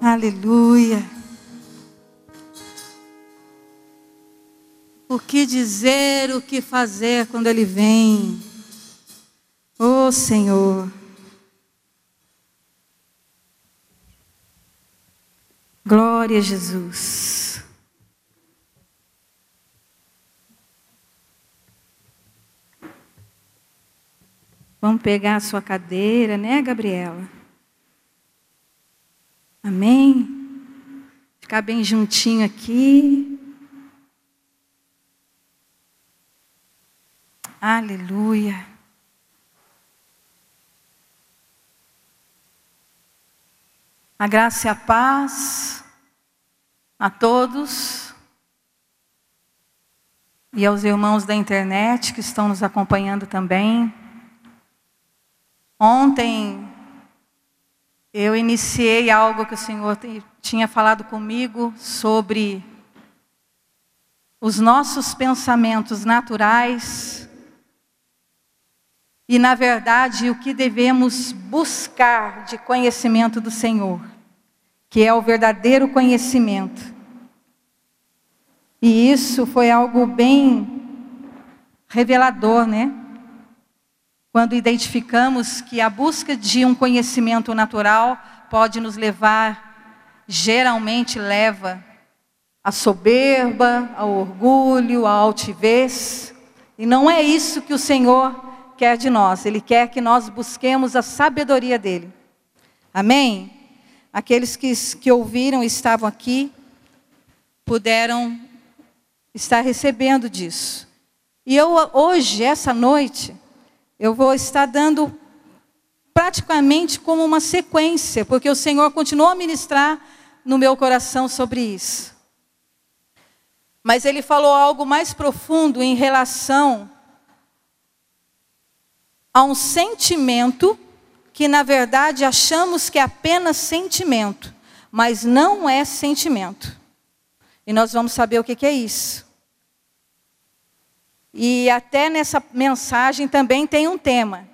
Aleluia. O que dizer, o que fazer quando Ele vem? Oh Senhor. Glória a Jesus. Vamos pegar a sua cadeira, né, Gabriela? Amém? Ficar bem juntinho aqui. Aleluia. A graça e a paz a todos e aos irmãos da internet que estão nos acompanhando também. Ontem eu iniciei algo que o Senhor tinha falado comigo sobre os nossos pensamentos naturais e, na verdade, o que devemos buscar de conhecimento do Senhor, que é o verdadeiro conhecimento. E isso foi algo bem revelador, né? Quando identificamos que a busca de um conhecimento natural pode nos levar, geralmente leva, à soberba, ao orgulho, à altivez. E não é isso que o Senhor quer de nós. Ele quer que nós busquemos a sabedoria dele. Amém? Aqueles que, que ouviram e estavam aqui puderam estar recebendo disso. E eu hoje, essa noite, eu vou estar dando praticamente como uma sequência, porque o Senhor continuou a ministrar no meu coração sobre isso. Mas ele falou algo mais profundo em relação a um sentimento que na verdade achamos que é apenas sentimento, mas não é sentimento. E nós vamos saber o que, é isso. E até nessa mensagem também tem um tema,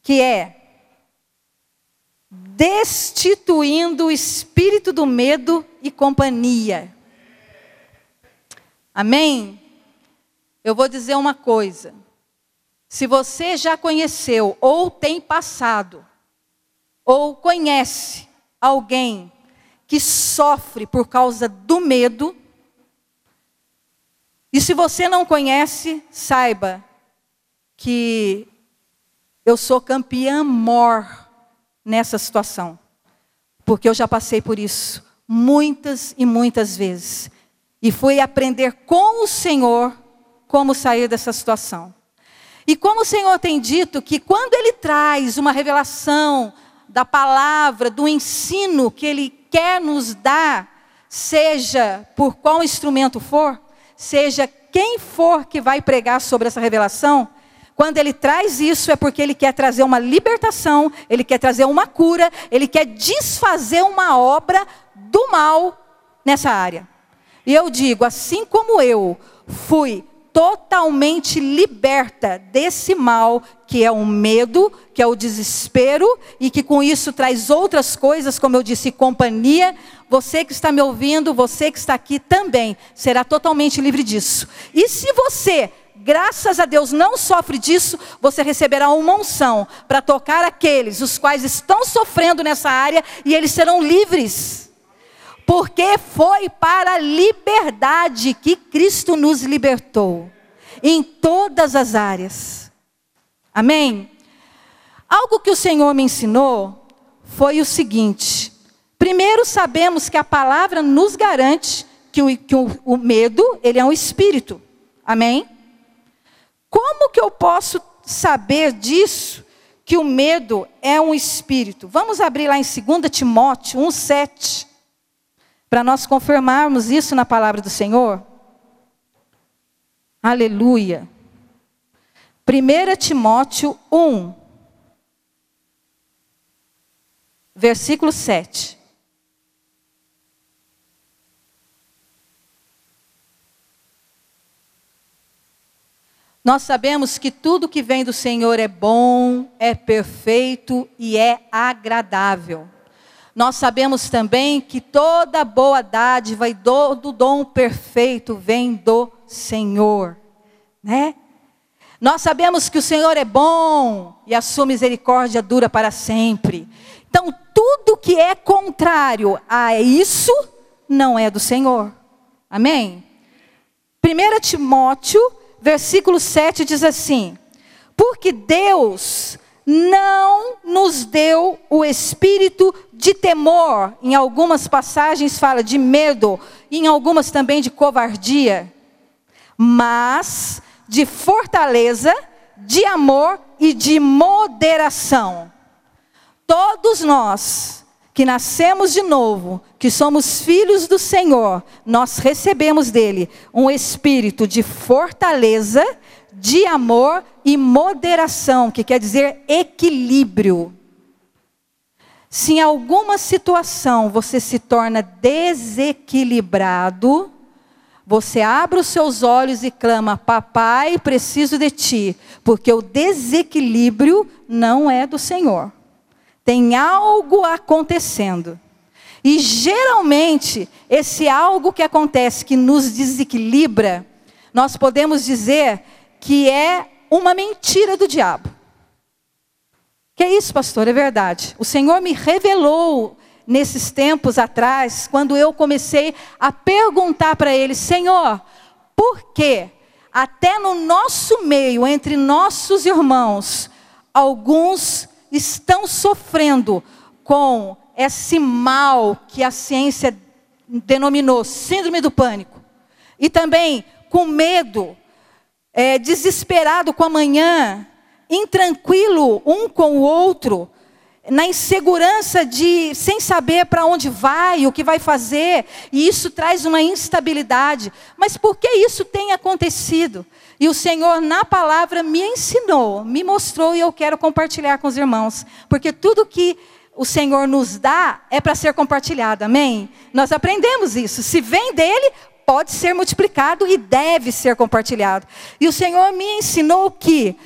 que é destituindo o espírito do medo e companhia. Amém? Eu vou dizer uma coisa. Se você já conheceu, ou tem passado, ou conhece alguém que sofre por causa do medo, e se você não conhece, saiba que eu sou campeã mor nessa situação. Porque eu já passei por isso muitas e muitas vezes. E fui aprender com o Senhor como sair dessa situação. E como o Senhor tem dito que quando Ele traz uma revelação da palavra, do ensino que Ele quer nos dar, seja por qual instrumento for, seja quem for que vai pregar sobre essa revelação, quando ele traz isso é porque ele quer trazer uma libertação, ele quer trazer uma cura, ele quer desfazer uma obra do mal nessa área. E eu digo, assim como eu fui totalmente liberta desse mal que é o medo, que é o desespero e que com isso traz outras coisas, como eu disse, companhia. Você que está me ouvindo, você que está aqui também será totalmente livre disso. E se você graças a Deus, não sofre disso, você receberá uma unção para tocar aqueles os quais estão sofrendo nessa área e eles serão livres. Porque foi para a liberdade que Cristo nos libertou, em todas as áreas. Amém? Algo que o Senhor me ensinou foi o seguinte: primeiro, sabemos que a palavra nos garante que o, que o, o medo ele é um espírito. Amém? Como que eu posso saber disso? Que o medo é um espírito. Vamos abrir lá em 2 Timóteo 1,7 para nós confirmarmos isso na palavra do Senhor? Aleluia. 1 Timóteo 1, versículo 7. Nós sabemos que tudo que vem do Senhor é bom, é perfeito e é agradável. Nós sabemos também que toda boa dádiva e todo dom perfeito vem do Senhor, né? Nós sabemos que o Senhor é bom e a sua misericórdia dura para sempre. Então, tudo que é contrário a isso não é do Senhor. Amém? 1 Timóteo, versículo 7 diz assim: Porque Deus não nos deu o espírito de temor, em algumas passagens fala de medo, em algumas também de covardia, mas de fortaleza, de amor e de moderação. Todos nós que nascemos de novo, que somos filhos do Senhor, nós recebemos dele um espírito de fortaleza, de amor e moderação, que quer dizer equilíbrio. Se em alguma situação você se torna desequilibrado, você abre os seus olhos e clama: Papai, preciso de ti, porque o desequilíbrio não é do Senhor. Tem algo acontecendo. E geralmente, esse algo que acontece, que nos desequilibra, nós podemos dizer que é uma mentira do diabo. Que é isso, pastor? É verdade. O Senhor me revelou nesses tempos atrás, quando eu comecei a perguntar para ele, Senhor, por que até no nosso meio, entre nossos irmãos, alguns estão sofrendo com esse mal que a ciência denominou síndrome do pânico, e também com medo, é, desesperado com amanhã, intranquilo um com o outro, na insegurança de sem saber para onde vai, o que vai fazer, e isso traz uma instabilidade. Mas por que isso tem acontecido? E o Senhor, na palavra, me ensinou, me mostrou, e eu quero compartilhar com os irmãos, porque tudo que o Senhor nos dá é para ser compartilhado, amém? Nós aprendemos isso. Se vem dele, pode ser multiplicado e deve ser compartilhado. E o Senhor me ensinou que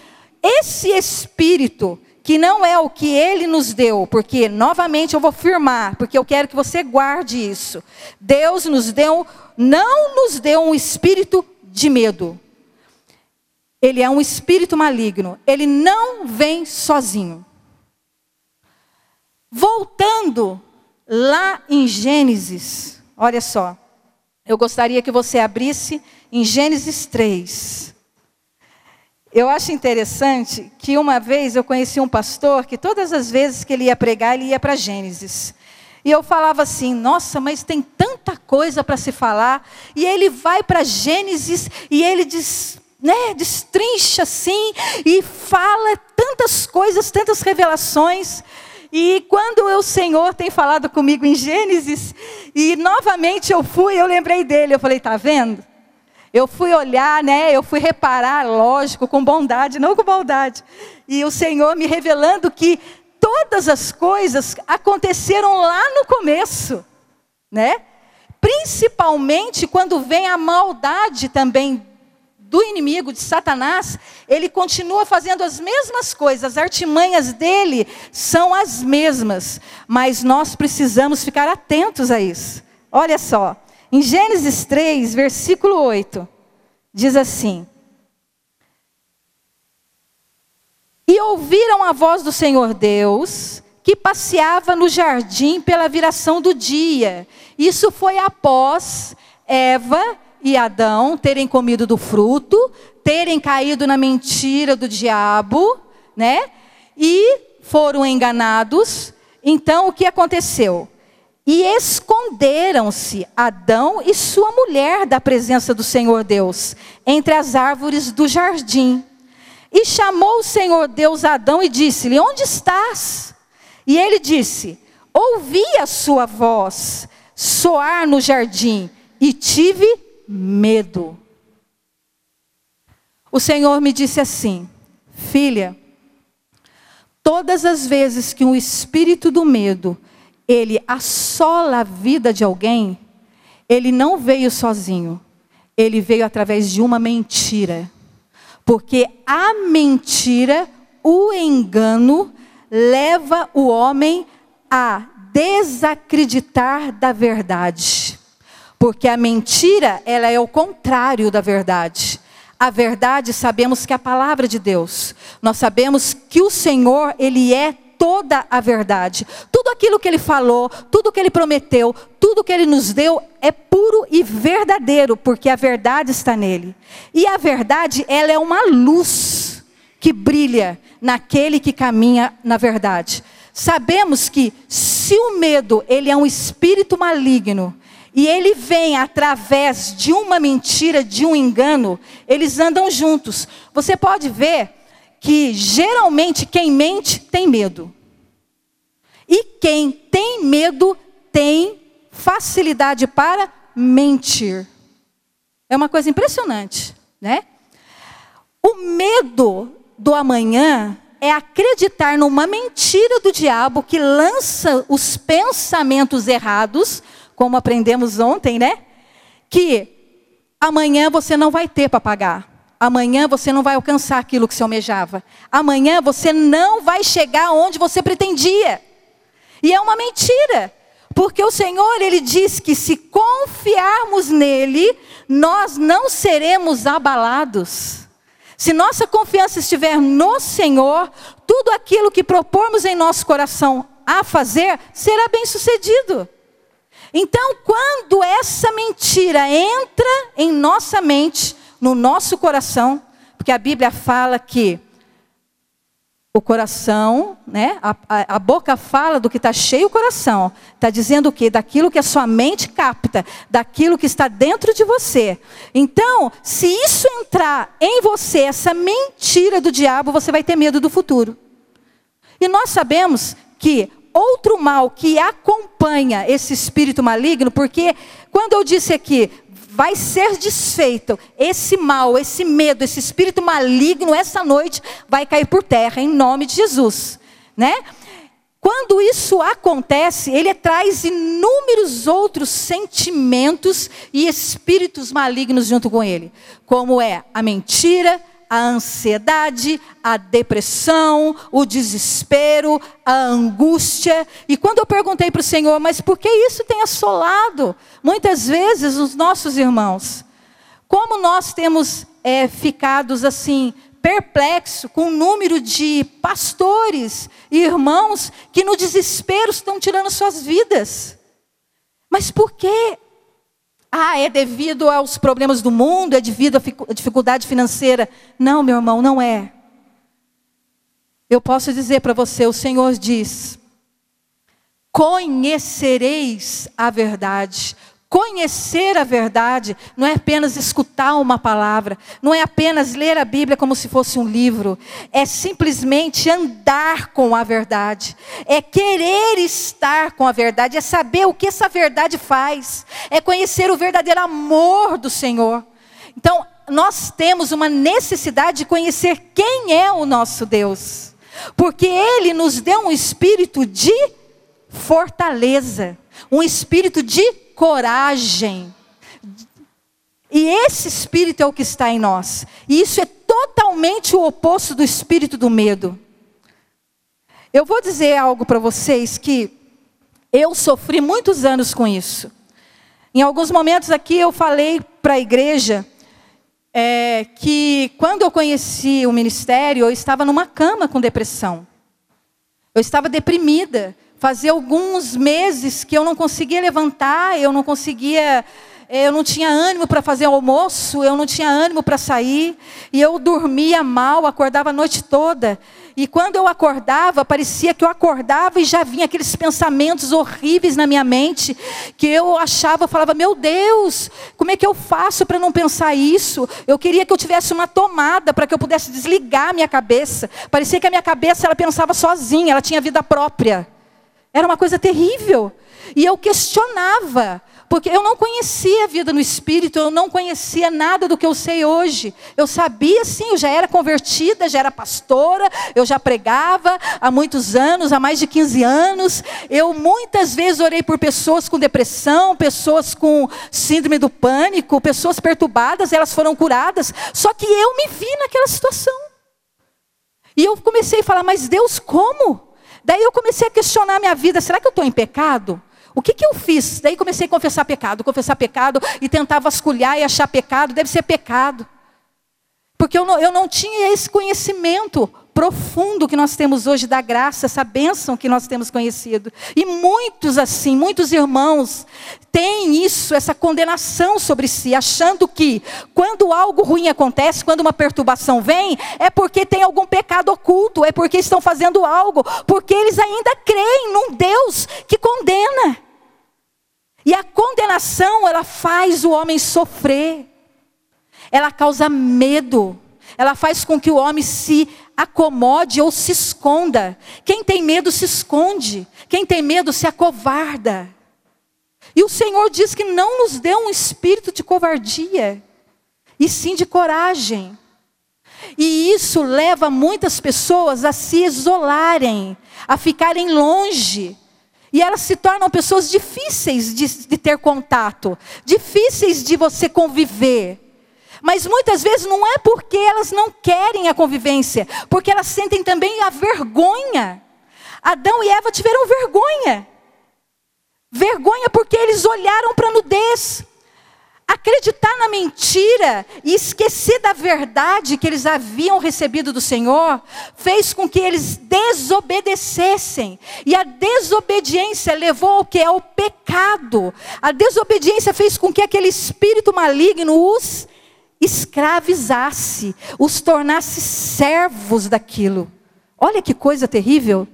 esse espírito que não é o que ele nos deu, porque novamente eu vou firmar, porque eu quero que você guarde isso. Deus nos deu, não nos deu um espírito de medo. Ele é um espírito maligno. Ele não vem sozinho. Voltando lá em Gênesis, olha só. Eu gostaria que você abrisse em Gênesis 3. Eu acho interessante que uma vez eu conheci um pastor que todas as vezes que ele ia pregar, ele ia para Gênesis. E eu falava assim: nossa, mas tem tanta coisa para se falar. E ele vai para Gênesis e ele diz, né, destrincha assim e fala tantas coisas, tantas revelações. E quando o Senhor tem falado comigo em Gênesis, e novamente eu fui, eu lembrei dele, eu falei, tá vendo? Eu fui olhar, né? Eu fui reparar, lógico, com bondade, não com maldade. E o Senhor me revelando que todas as coisas aconteceram lá no começo, né? Principalmente quando vem a maldade também do inimigo, de Satanás, ele continua fazendo as mesmas coisas, as artimanhas dele são as mesmas, mas nós precisamos ficar atentos a isso. Olha só, em Gênesis 3, versículo 8, diz assim: E ouviram a voz do Senhor Deus, que passeava no jardim pela viração do dia. Isso foi após Eva e Adão terem comido do fruto, terem caído na mentira do diabo, né? E foram enganados. Então o que aconteceu? E esconderam-se Adão e sua mulher da presença do Senhor Deus, entre as árvores do jardim. E chamou o Senhor Deus Adão e disse-lhe: Onde estás? E ele disse: Ouvi a sua voz soar no jardim e tive medo. O Senhor me disse assim: Filha, todas as vezes que um espírito do medo ele assola a vida de alguém, ele não veio sozinho. Ele veio através de uma mentira. Porque a mentira, o engano, leva o homem a desacreditar da verdade. Porque a mentira, ela é o contrário da verdade. A verdade, sabemos que é a palavra de Deus. Nós sabemos que o Senhor, ele é toda a verdade. Tudo aquilo que ele falou, tudo que ele prometeu, tudo que ele nos deu é puro e verdadeiro, porque a verdade está nele. E a verdade, ela é uma luz que brilha naquele que caminha na verdade. Sabemos que se o medo, ele é um espírito maligno, e ele vem através de uma mentira, de um engano, eles andam juntos. Você pode ver que geralmente quem mente tem medo. E quem tem medo tem facilidade para mentir. É uma coisa impressionante, né? O medo do amanhã é acreditar numa mentira do diabo que lança os pensamentos errados como aprendemos ontem, né? Que amanhã você não vai ter para pagar. Amanhã você não vai alcançar aquilo que se almejava. Amanhã você não vai chegar onde você pretendia. E é uma mentira. Porque o Senhor, ele diz que se confiarmos nele, nós não seremos abalados. Se nossa confiança estiver no Senhor, tudo aquilo que propormos em nosso coração a fazer será bem sucedido. Então, quando essa mentira entra em nossa mente, no nosso coração, porque a Bíblia fala que o coração, né? A, a, a boca fala do que está cheio o coração. Está dizendo o quê? Daquilo que a sua mente capta, daquilo que está dentro de você. Então, se isso entrar em você, essa mentira do diabo, você vai ter medo do futuro. E nós sabemos que outro mal que acompanha esse espírito maligno, porque quando eu disse aqui, vai ser desfeito, esse mal, esse medo, esse espírito maligno, essa noite vai cair por terra, em nome de Jesus, né? Quando isso acontece, ele traz inúmeros outros sentimentos e espíritos malignos junto com ele, como é a mentira, a ansiedade, a depressão, o desespero, a angústia. E quando eu perguntei para o Senhor, mas por que isso tem assolado muitas vezes os nossos irmãos? Como nós temos é, ficados assim, perplexo com o número de pastores e irmãos que no desespero estão tirando suas vidas. Mas por que ah, é devido aos problemas do mundo, é devido à dificuldade financeira. Não, meu irmão, não é. Eu posso dizer para você: o Senhor diz: conhecereis a verdade, Conhecer a verdade não é apenas escutar uma palavra, não é apenas ler a Bíblia como se fosse um livro, é simplesmente andar com a verdade, é querer estar com a verdade, é saber o que essa verdade faz, é conhecer o verdadeiro amor do Senhor. Então, nós temos uma necessidade de conhecer quem é o nosso Deus, porque Ele nos deu um espírito de fortaleza, um espírito de coragem. E esse espírito é o que está em nós. E isso é totalmente o oposto do espírito do medo. Eu vou dizer algo para vocês que eu sofri muitos anos com isso. Em alguns momentos aqui eu falei para a igreja é, que quando eu conheci o ministério, eu estava numa cama com depressão. Eu estava deprimida. Fazia alguns meses que eu não conseguia levantar, eu não conseguia, eu não tinha ânimo para fazer almoço, eu não tinha ânimo para sair, e eu dormia mal, acordava a noite toda. E quando eu acordava, parecia que eu acordava e já vinha aqueles pensamentos horríveis na minha mente, que eu achava, eu falava, meu Deus, como é que eu faço para não pensar isso? Eu queria que eu tivesse uma tomada para que eu pudesse desligar a minha cabeça. Parecia que a minha cabeça ela pensava sozinha, ela tinha vida própria. Era uma coisa terrível. E eu questionava, porque eu não conhecia a vida no espírito, eu não conhecia nada do que eu sei hoje. Eu sabia sim, eu já era convertida, já era pastora, eu já pregava há muitos anos, há mais de 15 anos. Eu muitas vezes orei por pessoas com depressão, pessoas com síndrome do pânico, pessoas perturbadas, elas foram curadas. Só que eu me vi naquela situação. E eu comecei a falar, mas Deus, como? Daí eu comecei a questionar minha vida: será que eu estou em pecado? O que, que eu fiz? Daí comecei a confessar pecado, confessar pecado e tentar vasculhar e achar pecado, deve ser pecado. Porque eu não, eu não tinha esse conhecimento profundo que nós temos hoje da graça, essa bênção que nós temos conhecido. E muitos assim, muitos irmãos têm isso, essa condenação sobre si, achando que quando algo ruim acontece, quando uma perturbação vem, é porque tem algum pecado oculto, é porque estão fazendo algo, porque eles ainda creem num Deus que condena. E a condenação, ela faz o homem sofrer. Ela causa medo. Ela faz com que o homem se acomode ou se esconda. Quem tem medo se esconde. Quem tem medo se acovarda. E o Senhor diz que não nos deu um espírito de covardia, e sim de coragem. E isso leva muitas pessoas a se isolarem, a ficarem longe. E elas se tornam pessoas difíceis de, de ter contato, difíceis de você conviver. Mas muitas vezes não é porque elas não querem a convivência, porque elas sentem também a vergonha. Adão e Eva tiveram vergonha. Vergonha porque eles olharam para a nudez. Acreditar na mentira e esquecer da verdade que eles haviam recebido do Senhor, fez com que eles desobedecessem. E a desobediência levou ao que? Ao pecado. A desobediência fez com que aquele espírito maligno os escravizasse, os tornasse servos daquilo. Olha que coisa terrível.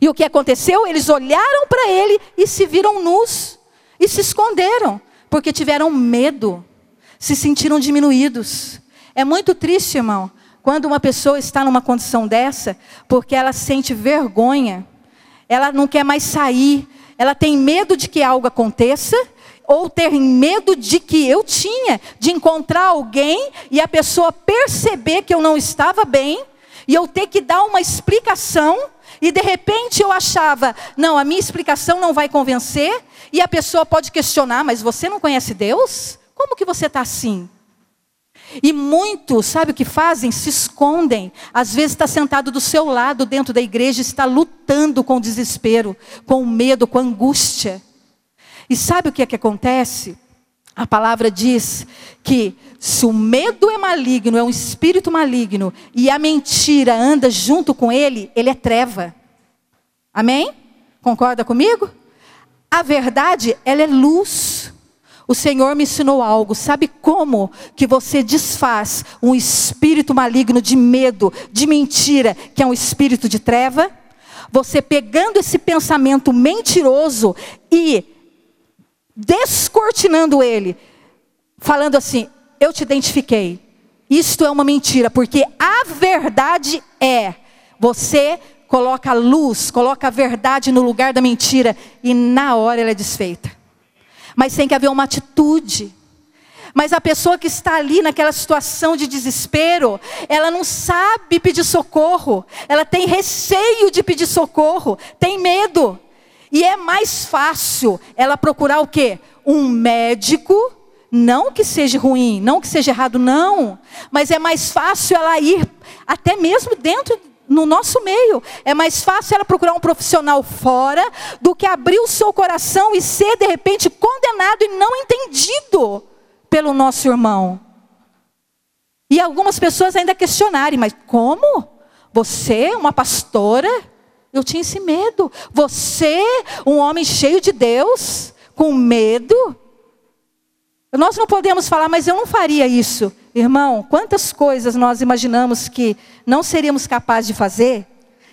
E o que aconteceu? Eles olharam para ele e se viram nus e se esconderam, porque tiveram medo, se sentiram diminuídos. É muito triste, irmão, quando uma pessoa está numa condição dessa, porque ela sente vergonha, ela não quer mais sair, ela tem medo de que algo aconteça ou ter medo de que eu tinha, de encontrar alguém e a pessoa perceber que eu não estava bem, e eu ter que dar uma explicação, e de repente eu achava, não, a minha explicação não vai convencer, e a pessoa pode questionar, mas você não conhece Deus? Como que você está assim? E muitos, sabe o que fazem? Se escondem. Às vezes está sentado do seu lado dentro da igreja, está lutando com desespero, com medo, com angústia. E sabe o que é que acontece? A palavra diz que se o medo é maligno, é um espírito maligno, e a mentira anda junto com ele, ele é treva. Amém? Concorda comigo? A verdade, ela é luz. O Senhor me ensinou algo. Sabe como que você desfaz um espírito maligno de medo, de mentira, que é um espírito de treva? Você pegando esse pensamento mentiroso e descortinando ele, falando assim: Eu te identifiquei. Isto é uma mentira, porque a verdade é: você coloca a luz, coloca a verdade no lugar da mentira, e na hora ela é desfeita. Mas tem que haver uma atitude. Mas a pessoa que está ali naquela situação de desespero, ela não sabe pedir socorro, ela tem receio de pedir socorro, tem medo. E é mais fácil ela procurar o quê? Um médico, não que seja ruim, não que seja errado, não. Mas é mais fácil ela ir até mesmo dentro no nosso meio. É mais fácil ela procurar um profissional fora do que abrir o seu coração e ser de repente condenado e não entendido pelo nosso irmão. E algumas pessoas ainda questionarem, mas como? Você, uma pastora, eu tinha esse medo. Você, um homem cheio de Deus, com medo. Nós não podemos falar, mas eu não faria isso. Irmão, quantas coisas nós imaginamos que não seríamos capazes de fazer,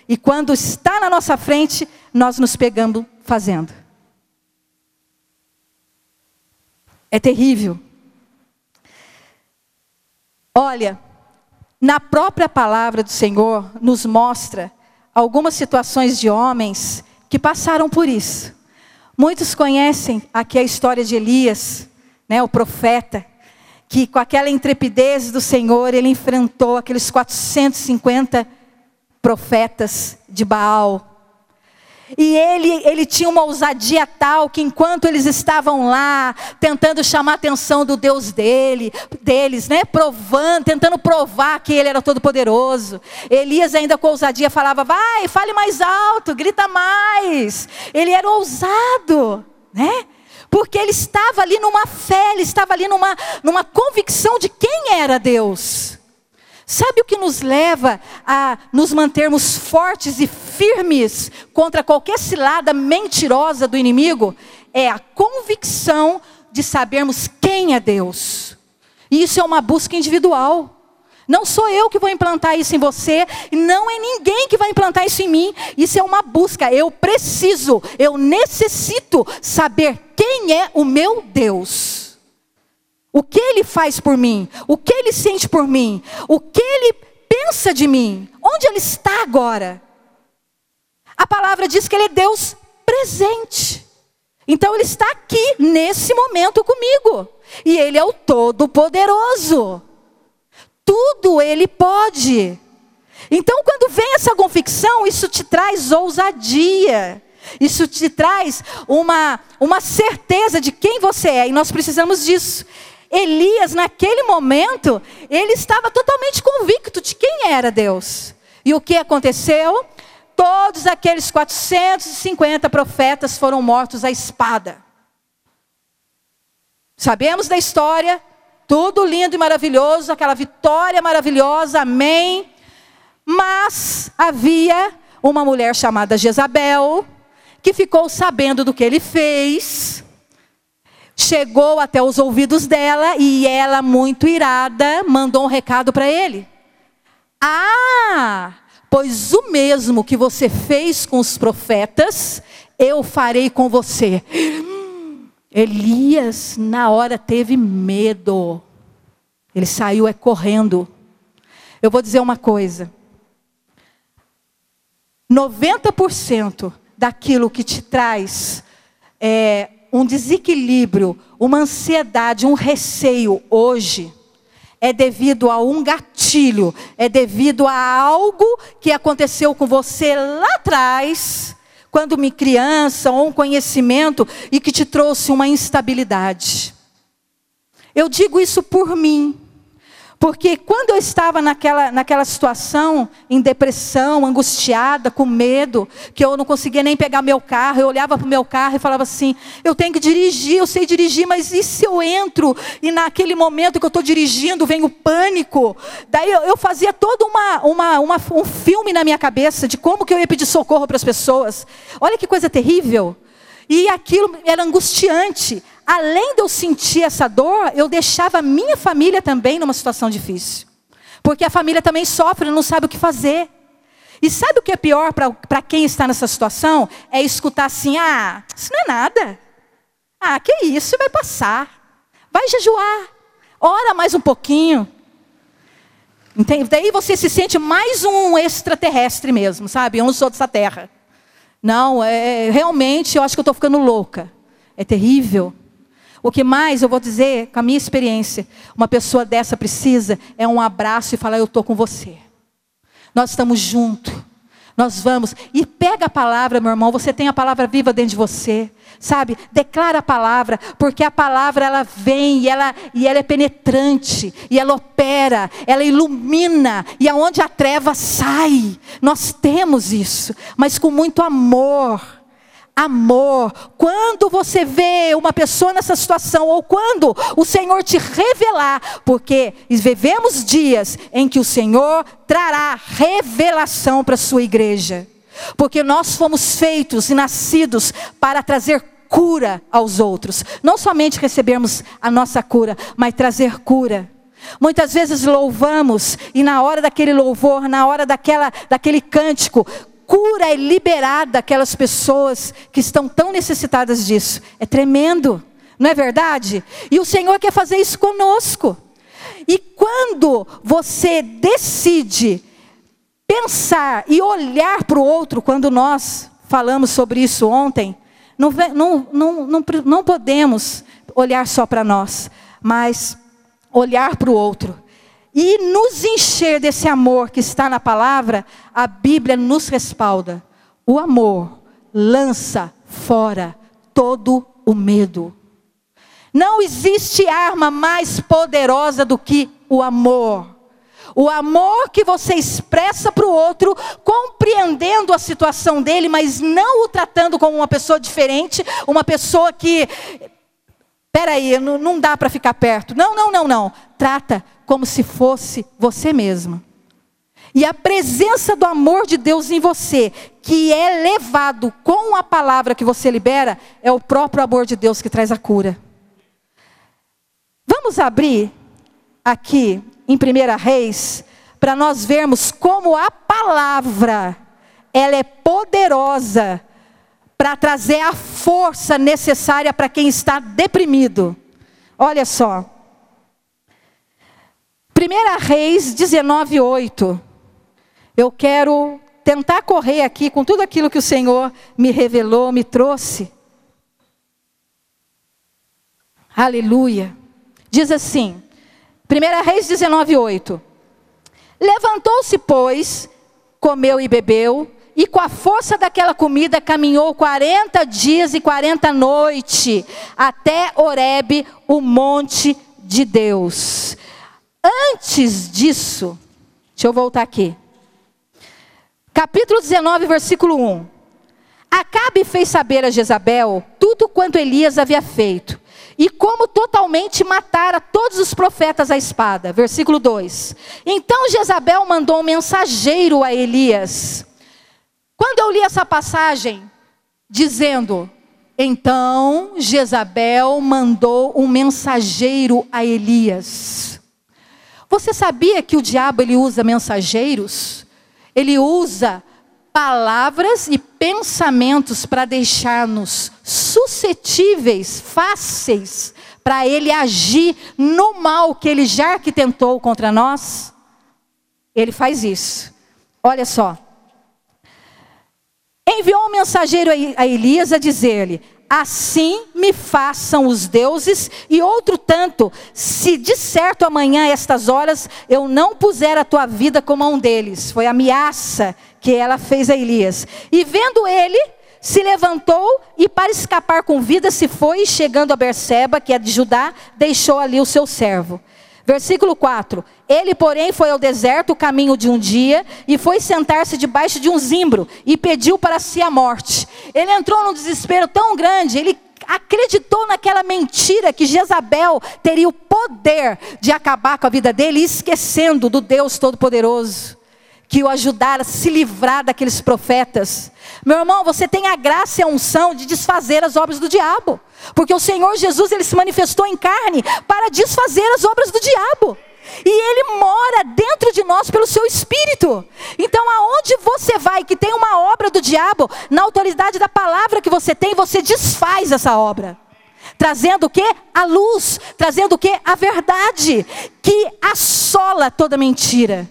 e quando está na nossa frente, nós nos pegamos fazendo. É terrível. Olha, na própria palavra do Senhor, nos mostra algumas situações de homens que passaram por isso. Muitos conhecem aqui a história de Elias, né, o profeta, que com aquela intrepidez do Senhor, ele enfrentou aqueles 450 profetas de Baal. E ele, ele tinha uma ousadia tal que enquanto eles estavam lá, tentando chamar a atenção do Deus dele, deles, né, provando, tentando provar que ele era todo poderoso. Elias ainda com ousadia falava: "Vai, fale mais alto, grita mais". Ele era ousado, né? Porque ele estava ali numa fé, ele estava ali numa, numa convicção de quem era Deus. Sabe o que nos leva a nos mantermos fortes e firmes contra qualquer cilada mentirosa do inimigo? É a convicção de sabermos quem é Deus. E isso é uma busca individual. Não sou eu que vou implantar isso em você, não é ninguém que vai implantar isso em mim. Isso é uma busca. Eu preciso, eu necessito saber quem é o meu Deus. O que ele faz por mim? O que ele sente por mim? O que ele pensa de mim? Onde ele está agora? A palavra diz que ele é Deus presente. Então ele está aqui nesse momento comigo. E ele é o todo-poderoso. Tudo ele pode. Então, quando vem essa convicção, isso te traz ousadia. Isso te traz uma, uma certeza de quem você é, e nós precisamos disso. Elias, naquele momento, ele estava totalmente convicto de quem era Deus. E o que aconteceu? Todos aqueles 450 profetas foram mortos à espada. Sabemos da história, tudo lindo e maravilhoso, aquela vitória maravilhosa, amém. Mas havia uma mulher chamada Jezabel, que ficou sabendo do que ele fez, chegou até os ouvidos dela e ela, muito irada, mandou um recado para ele. Ah, pois o mesmo que você fez com os profetas, eu farei com você. Elias, na hora, teve medo. Ele saiu é correndo. Eu vou dizer uma coisa. 90% daquilo que te traz é, um desequilíbrio, uma ansiedade, um receio hoje, é devido a um gatilho, é devido a algo que aconteceu com você lá atrás, quando me criança, ou um conhecimento, e que te trouxe uma instabilidade. Eu digo isso por mim. Porque quando eu estava naquela, naquela situação, em depressão, angustiada, com medo, que eu não conseguia nem pegar meu carro, eu olhava para o meu carro e falava assim: eu tenho que dirigir, eu sei dirigir, mas e se eu entro e naquele momento que eu estou dirigindo vem o pânico? Daí eu, eu fazia todo uma, uma, uma, um filme na minha cabeça de como que eu ia pedir socorro para as pessoas. Olha que coisa terrível. E aquilo era angustiante além de eu sentir essa dor, eu deixava a minha família também numa situação difícil. Porque a família também sofre, não sabe o que fazer. E sabe o que é pior para quem está nessa situação? É escutar assim: ah, isso não é nada. Ah, que isso, vai passar. Vai jejuar. Ora mais um pouquinho. Entende? Daí você se sente mais um extraterrestre mesmo, sabe? Eu não sou dessa terra. Não, é, realmente eu acho que eu estou ficando louca. É terrível. O que mais eu vou dizer, com a minha experiência, uma pessoa dessa precisa é um abraço e falar: Eu estou com você. Nós estamos juntos. Nós vamos. E pega a palavra, meu irmão. Você tem a palavra viva dentro de você. Sabe? Declara a palavra, porque a palavra ela vem e ela, e ela é penetrante, e ela opera, ela ilumina, e aonde a treva sai. Nós temos isso, mas com muito amor amor. Quando você vê uma pessoa nessa situação, ou quando o Senhor te revelar, porque vivemos dias em que o Senhor trará revelação para a sua igreja. Porque nós fomos feitos e nascidos para trazer cura aos outros. Não somente recebermos a nossa cura, mas trazer cura. Muitas vezes louvamos e na hora daquele louvor, na hora daquela, daquele cântico, cura é liberada aquelas pessoas que estão tão necessitadas disso. É tremendo, não é verdade? E o Senhor quer fazer isso conosco. E quando você decide pensar e olhar para o outro, quando nós falamos sobre isso ontem, não, não, não, não, não podemos olhar só para nós, mas olhar para o outro e nos encher desse amor que está na palavra, a Bíblia nos respalda. O amor lança fora todo o medo. Não existe arma mais poderosa do que o amor. O amor que você expressa para o outro, compreendendo a situação dele, mas não o tratando como uma pessoa diferente, uma pessoa que. Peraí, não, não dá para ficar perto. Não, não, não, não. Trata como se fosse você mesmo. E a presença do amor de Deus em você, que é levado com a palavra que você libera, é o próprio amor de Deus que traz a cura. Vamos abrir aqui em 1 Reis, para nós vermos como a palavra, ela é poderosa para trazer a força necessária para quem está deprimido. Olha só. 1 Reis 19, 8. Eu quero tentar correr aqui com tudo aquilo que o Senhor me revelou, me trouxe. Aleluia. Diz assim: 1 Reis 19, 8. Levantou-se, pois, comeu e bebeu, e com a força daquela comida caminhou 40 dias e 40 noites até Oreb, o monte de Deus. Antes disso, deixa eu voltar aqui. Capítulo 19, versículo 1. Acabe fez saber a Jezabel tudo quanto Elias havia feito e como totalmente matara todos os profetas à espada. Versículo 2. Então Jezabel mandou um mensageiro a Elias. Quando eu li essa passagem, dizendo: Então Jezabel mandou um mensageiro a Elias. Você sabia que o diabo ele usa mensageiros? Ele usa palavras e pensamentos para deixar-nos suscetíveis, fáceis, para ele agir no mal que ele já arquitetou contra nós? Ele faz isso. Olha só. Enviou um mensageiro a Elias a dizer-lhe: Assim me façam os deuses, e outro tanto, se de certo amanhã, estas horas, eu não puser a tua vida como a um deles. Foi a ameaça que ela fez a Elias. E vendo ele, se levantou e para escapar com vida se foi, chegando a Berseba, que é de Judá, deixou ali o seu servo. Versículo 4: Ele, porém, foi ao deserto o caminho de um dia e foi sentar-se debaixo de um zimbro e pediu para si a morte. Ele entrou num desespero tão grande, ele acreditou naquela mentira que Jezabel teria o poder de acabar com a vida dele, esquecendo do Deus Todo-Poderoso que o ajudara a se livrar daqueles profetas. Meu irmão, você tem a graça e a unção de desfazer as obras do diabo. Porque o Senhor Jesus, ele se manifestou em carne para desfazer as obras do diabo. E ele mora dentro de nós pelo seu espírito. Então, aonde você vai que tem uma obra do diabo, na autoridade da palavra que você tem, você desfaz essa obra trazendo o que? A luz, trazendo o que? A verdade, que assola toda mentira.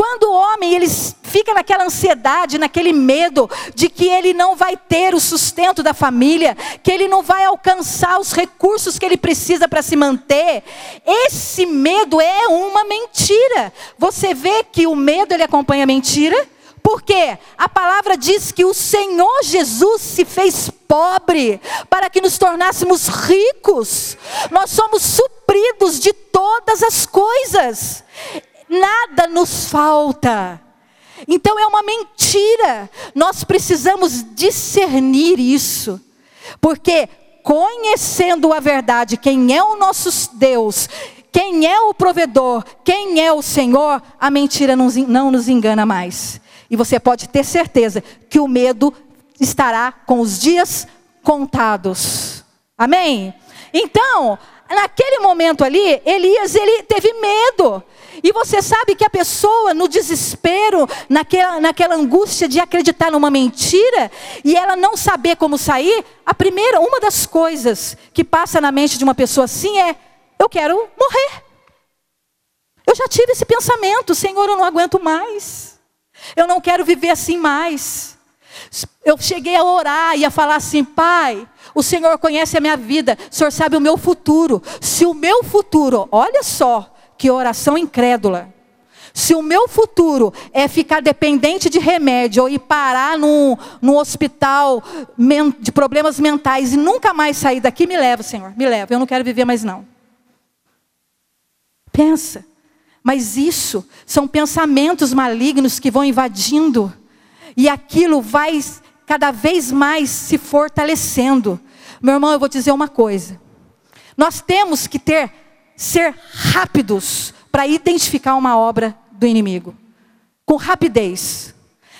Quando o homem ele fica naquela ansiedade, naquele medo de que ele não vai ter o sustento da família, que ele não vai alcançar os recursos que ele precisa para se manter, esse medo é uma mentira. Você vê que o medo ele acompanha a mentira? Porque a palavra diz que o Senhor Jesus se fez pobre para que nos tornássemos ricos. Nós somos supridos de todas as coisas nada nos falta. Então é uma mentira. Nós precisamos discernir isso. Porque conhecendo a verdade, quem é o nosso Deus, quem é o provedor, quem é o Senhor, a mentira não, nos engana mais. E você pode ter certeza que o medo estará com os dias contados. Amém? Então, naquele momento ali, Elias ele teve medo. E você sabe que a pessoa, no desespero, naquela, naquela angústia de acreditar numa mentira, e ela não saber como sair, a primeira, uma das coisas que passa na mente de uma pessoa assim é: eu quero morrer. Eu já tive esse pensamento, Senhor, eu não aguento mais. Eu não quero viver assim mais. Eu cheguei a orar e a falar assim, Pai, o Senhor conhece a minha vida, o Senhor sabe o meu futuro. Se o meu futuro, olha só, que oração incrédula. Se o meu futuro é ficar dependente de remédio ou ir parar num, num hospital de problemas mentais e nunca mais sair daqui, me leva, Senhor, me leva. Eu não quero viver mais não. Pensa. Mas isso são pensamentos malignos que vão invadindo e aquilo vai cada vez mais se fortalecendo. Meu irmão, eu vou dizer uma coisa. Nós temos que ter ser rápidos para identificar uma obra do inimigo. Com rapidez.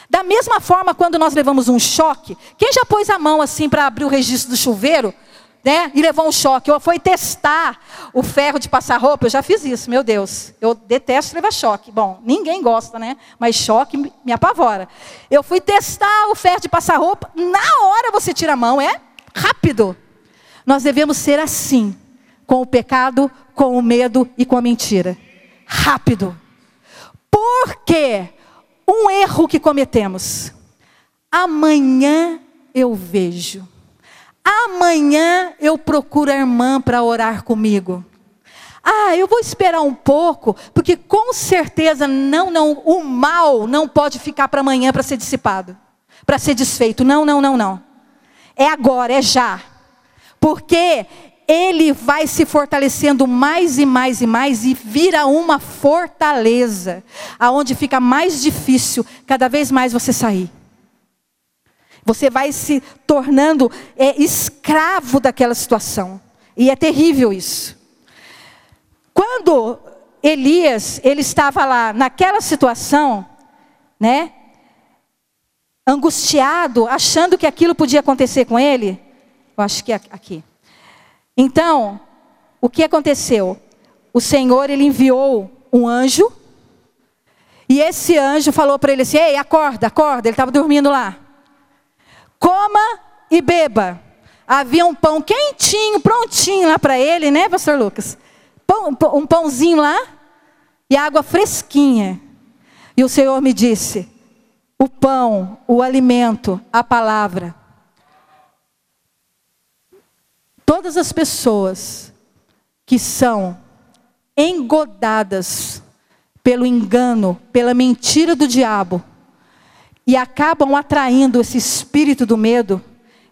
Da mesma forma, quando nós levamos um choque, quem já pôs a mão assim para abrir o registro do chuveiro, né? E levou um choque, ou foi testar o ferro de passar roupa, eu já fiz isso, meu Deus. Eu detesto levar choque. Bom, ninguém gosta, né? Mas choque me apavora. Eu fui testar o ferro de passar roupa, na hora você tira a mão, é rápido. Nós devemos ser assim, com o pecado, com o medo e com a mentira. Rápido. Porque um erro que cometemos. Amanhã eu vejo. Amanhã eu procuro a irmã para orar comigo. Ah, eu vou esperar um pouco, porque com certeza não, não, o mal não pode ficar para amanhã para ser dissipado, para ser desfeito. Não, não, não, não. É agora, é já. Porque ele vai se fortalecendo mais e mais e mais e vira uma fortaleza, aonde fica mais difícil cada vez mais você sair. Você vai se tornando é, escravo daquela situação. E é terrível isso. Quando Elias, ele estava lá naquela situação, né? Angustiado, achando que aquilo podia acontecer com ele. Eu acho que é aqui. Então, o que aconteceu? O Senhor ele enviou um anjo e esse anjo falou para ele assim: "Ei, acorda, acorda". Ele estava dormindo lá. Coma e beba. Havia um pão quentinho, prontinho lá para ele, né, pastor Lucas? Pão, um pãozinho lá e água fresquinha. E o Senhor me disse: o pão, o alimento, a palavra todas as pessoas que são engodadas pelo engano, pela mentira do diabo, e acabam atraindo esse espírito do medo,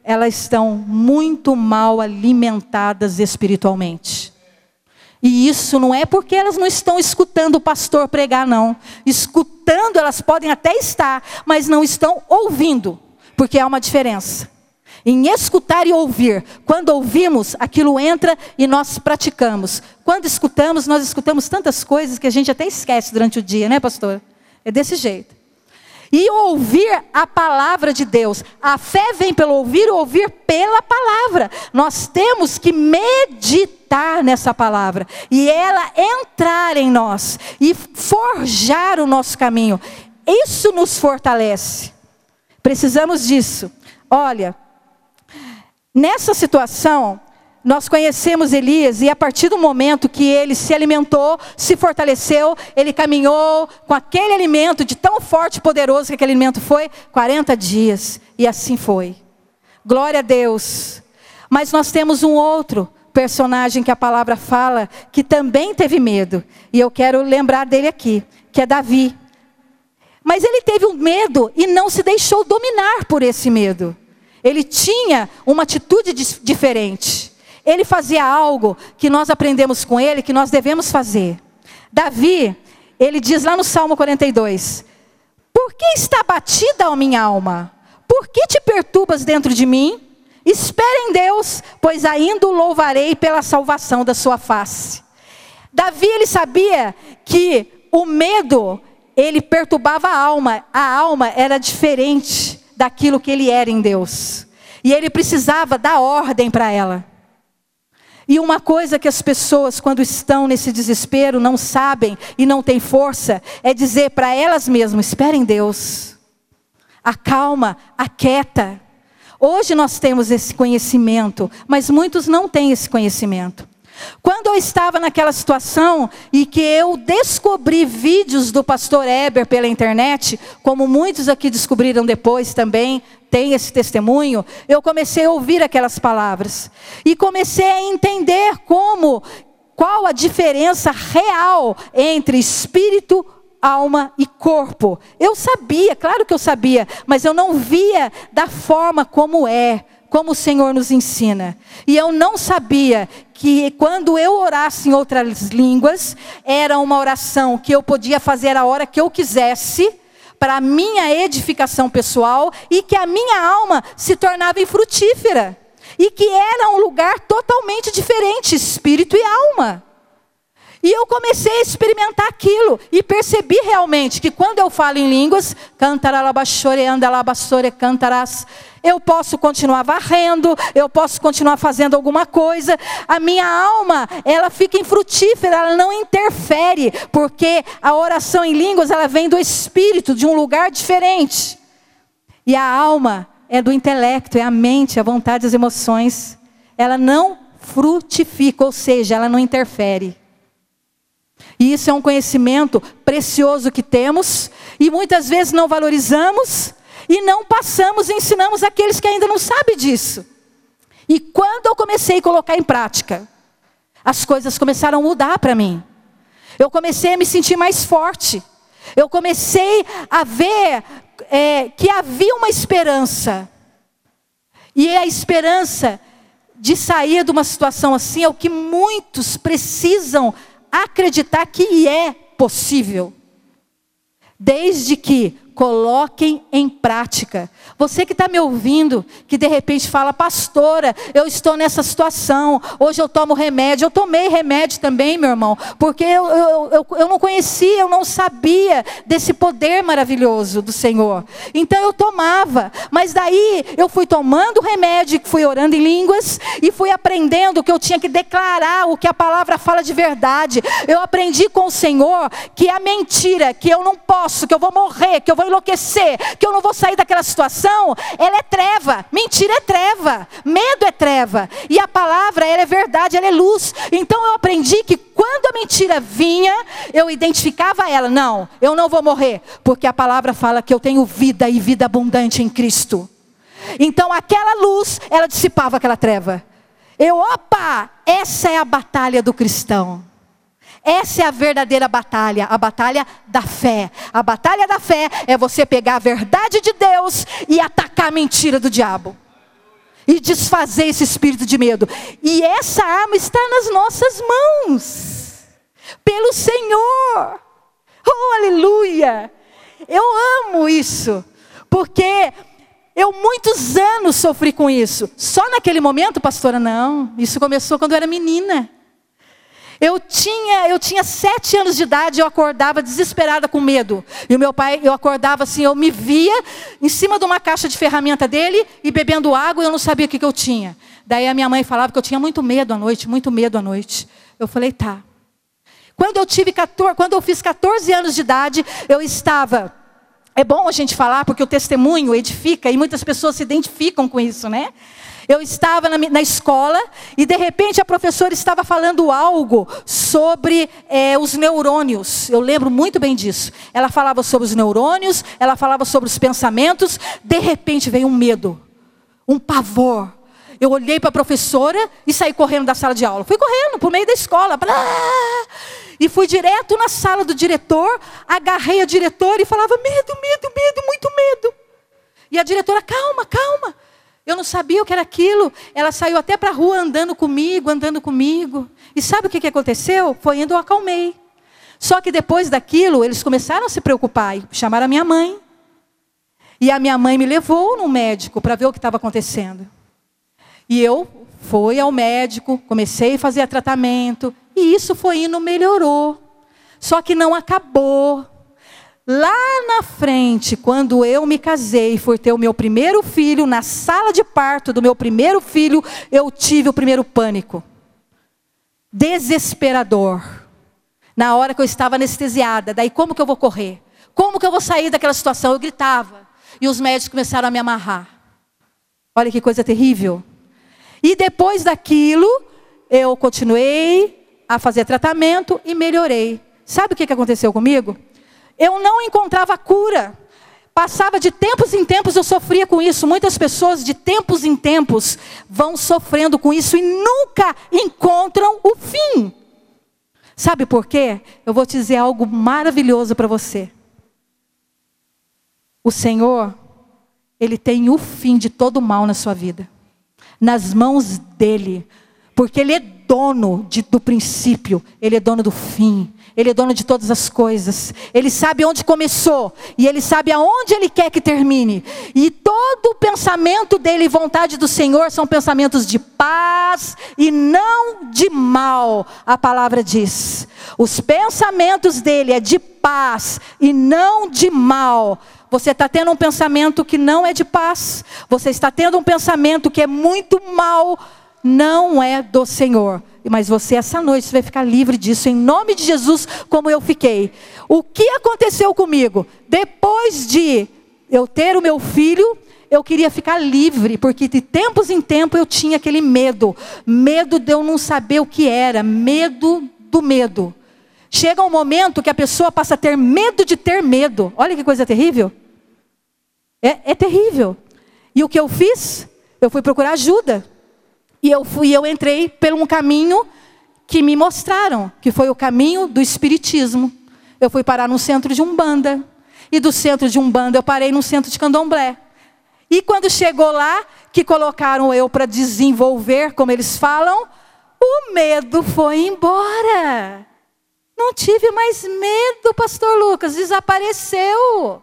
elas estão muito mal alimentadas espiritualmente. E isso não é porque elas não estão escutando o pastor pregar, não. Escutando, elas podem até estar, mas não estão ouvindo, porque há uma diferença em escutar e ouvir. Quando ouvimos, aquilo entra e nós praticamos. Quando escutamos, nós escutamos tantas coisas que a gente até esquece durante o dia, né, pastor? É desse jeito. E ouvir a palavra de Deus. A fé vem pelo ouvir, ouvir pela palavra. Nós temos que meditar nessa palavra e ela entrar em nós e forjar o nosso caminho. Isso nos fortalece. Precisamos disso. Olha, Nessa situação, nós conhecemos Elias e a partir do momento que ele se alimentou, se fortaleceu, ele caminhou com aquele alimento de tão forte e poderoso que aquele alimento foi, 40 dias, e assim foi. Glória a Deus. Mas nós temos um outro personagem que a palavra fala que também teve medo, e eu quero lembrar dele aqui, que é Davi. Mas ele teve um medo e não se deixou dominar por esse medo. Ele tinha uma atitude diferente. Ele fazia algo que nós aprendemos com ele, que nós devemos fazer. Davi, ele diz lá no Salmo 42: Por que está batida a minha alma? Por que te perturbas dentro de mim? Espere em Deus, pois ainda o louvarei pela salvação da sua face. Davi, ele sabia que o medo, ele perturbava a alma. A alma era diferente daquilo que ele era em Deus. E ele precisava dar ordem para ela. E uma coisa que as pessoas, quando estão nesse desespero, não sabem e não têm força, é dizer para elas mesmas: esperem Deus, acalma, aquieta. Hoje nós temos esse conhecimento, mas muitos não têm esse conhecimento. Quando eu estava naquela situação e que eu descobri vídeos do pastor Eber pela internet, como muitos aqui descobriram depois também, tem esse testemunho, eu comecei a ouvir aquelas palavras e comecei a entender como qual a diferença real entre espírito alma e corpo. Eu sabia, claro que eu sabia, mas eu não via da forma como é, como o Senhor nos ensina. E eu não sabia que quando eu orasse em outras línguas, era uma oração que eu podia fazer a hora que eu quisesse, para a minha edificação pessoal, e que a minha alma se tornava infrutífera. E que era um lugar totalmente diferente, espírito e alma. E eu comecei a experimentar aquilo e percebi realmente que quando eu falo em línguas, cantarás, eu posso continuar varrendo, eu posso continuar fazendo alguma coisa. A minha alma, ela fica infrutífera, ela não interfere, porque a oração em línguas, ela vem do espírito, de um lugar diferente. E a alma é do intelecto, é a mente, a vontade, as emoções. Ela não frutifica, ou seja, ela não interfere. E isso é um conhecimento precioso que temos e muitas vezes não valorizamos e não passamos e ensinamos aqueles que ainda não sabem disso. E quando eu comecei a colocar em prática, as coisas começaram a mudar para mim. Eu comecei a me sentir mais forte. Eu comecei a ver é, que havia uma esperança. E a esperança de sair de uma situação assim é o que muitos precisam acreditar que é possível. Desde que coloquem em prática. Você que está me ouvindo, que de repente fala, pastora, eu estou nessa situação, hoje eu tomo remédio. Eu tomei remédio também, meu irmão, porque eu, eu, eu, eu não conhecia, eu não sabia desse poder maravilhoso do Senhor. Então eu tomava, mas daí eu fui tomando remédio, fui orando em línguas e fui aprendendo que eu tinha que declarar o que a palavra fala de verdade. Eu aprendi com o Senhor que a mentira, que eu não posso, que eu vou morrer, que eu vou enlouquecer, que eu não vou sair daquela situação, ela é treva. Mentira é treva. Medo é treva. E a palavra, ela é verdade, ela é luz. Então eu aprendi que quando a mentira vinha, eu identificava ela. Não, eu não vou morrer, porque a palavra fala que eu tenho vida e vida abundante em Cristo. Então aquela luz, ela dissipava aquela treva. Eu, opa, essa é a batalha do cristão. Essa é a verdadeira batalha, a batalha da fé. A batalha da fé é você pegar a verdade de Deus e atacar a mentira do diabo. E desfazer esse espírito de medo. E essa arma está nas nossas mãos. Pelo Senhor. Oh, aleluia! Eu amo isso. Porque eu muitos anos sofri com isso. Só naquele momento, pastora, não. Isso começou quando eu era menina. Eu tinha, eu tinha sete anos de idade, eu acordava desesperada com medo. E o meu pai, eu acordava assim, eu me via em cima de uma caixa de ferramenta dele e bebendo água, e eu não sabia o que, que eu tinha. Daí a minha mãe falava que eu tinha muito medo à noite, muito medo à noite. Eu falei, tá. Quando eu tive 14, quando eu fiz 14 anos de idade, eu estava é bom a gente falar porque o testemunho edifica e muitas pessoas se identificam com isso, né? Eu estava na, na escola e de repente a professora estava falando algo sobre é, os neurônios. Eu lembro muito bem disso. Ela falava sobre os neurônios, ela falava sobre os pensamentos. De repente veio um medo, um pavor. Eu olhei para a professora e saí correndo da sala de aula. Fui correndo por meio da escola. Blá, e fui direto na sala do diretor, agarrei a diretora e falava: medo, medo, medo, muito medo. E a diretora, calma, calma. Eu não sabia o que era aquilo. Ela saiu até para a rua andando comigo, andando comigo. E sabe o que, que aconteceu? Foi indo eu acalmei. Só que depois daquilo, eles começaram a se preocupar e chamaram a minha mãe. E a minha mãe me levou no médico para ver o que estava acontecendo. E eu fui ao médico, comecei a fazer tratamento, e isso foi indo, melhorou. Só que não acabou. Lá na frente, quando eu me casei fui ter o meu primeiro filho, na sala de parto do meu primeiro filho, eu tive o primeiro pânico. Desesperador. Na hora que eu estava anestesiada, daí como que eu vou correr? Como que eu vou sair daquela situação? Eu gritava. E os médicos começaram a me amarrar. Olha que coisa terrível. E depois daquilo, eu continuei a fazer tratamento e melhorei. Sabe o que aconteceu comigo? Eu não encontrava cura. Passava de tempos em tempos, eu sofria com isso. Muitas pessoas, de tempos em tempos, vão sofrendo com isso e nunca encontram o fim. Sabe por quê? Eu vou te dizer algo maravilhoso para você. O Senhor, Ele tem o fim de todo mal na sua vida, nas mãos dEle, porque Ele é dono de, do princípio, Ele é dono do fim, Ele é dono de todas as coisas, Ele sabe onde começou e Ele sabe aonde Ele quer que termine, e todo o pensamento dele e vontade do Senhor são pensamentos de paz e não de mal, a palavra diz. Os pensamentos dele é de paz e não de mal. Você está tendo um pensamento que não é de paz, você está tendo um pensamento que é muito mal não é do Senhor. Mas você, essa noite, vai ficar livre disso, em nome de Jesus, como eu fiquei. O que aconteceu comigo? Depois de eu ter o meu filho, eu queria ficar livre, porque de tempos em tempos eu tinha aquele medo medo de eu não saber o que era, medo do medo. Chega um momento que a pessoa passa a ter medo de ter medo. Olha que coisa terrível. É, é terrível. E o que eu fiz? Eu fui procurar ajuda. E eu fui, eu entrei por um caminho que me mostraram, que foi o caminho do espiritismo. Eu fui parar no centro de Umbanda. E do centro de Umbanda eu parei no centro de Candomblé. E quando chegou lá, que colocaram eu para desenvolver, como eles falam, o medo foi embora. Não tive mais medo, pastor Lucas, desapareceu.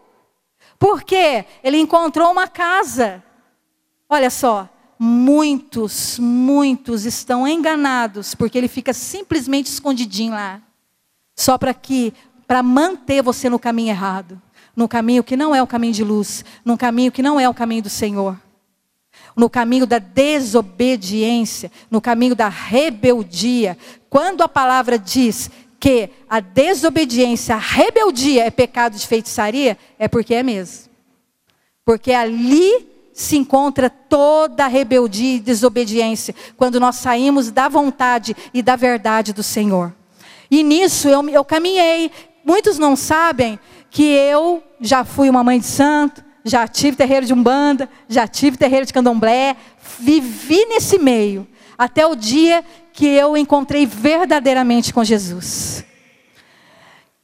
Por quê? Ele encontrou uma casa. Olha só, muitos, muitos estão enganados porque ele fica simplesmente escondidinho lá, só para que para manter você no caminho errado, no caminho que não é o caminho de luz, no caminho que não é o caminho do Senhor. No caminho da desobediência, no caminho da rebeldia. Quando a palavra diz que a desobediência, a rebeldia é pecado de feitiçaria, é porque é mesmo. Porque ali se encontra toda a rebeldia e desobediência, quando nós saímos da vontade e da verdade do Senhor. E nisso eu, eu caminhei. Muitos não sabem que eu já fui uma mãe de santo, já tive terreiro de umbanda, já tive terreiro de candomblé, vivi nesse meio, até o dia que eu encontrei verdadeiramente com Jesus.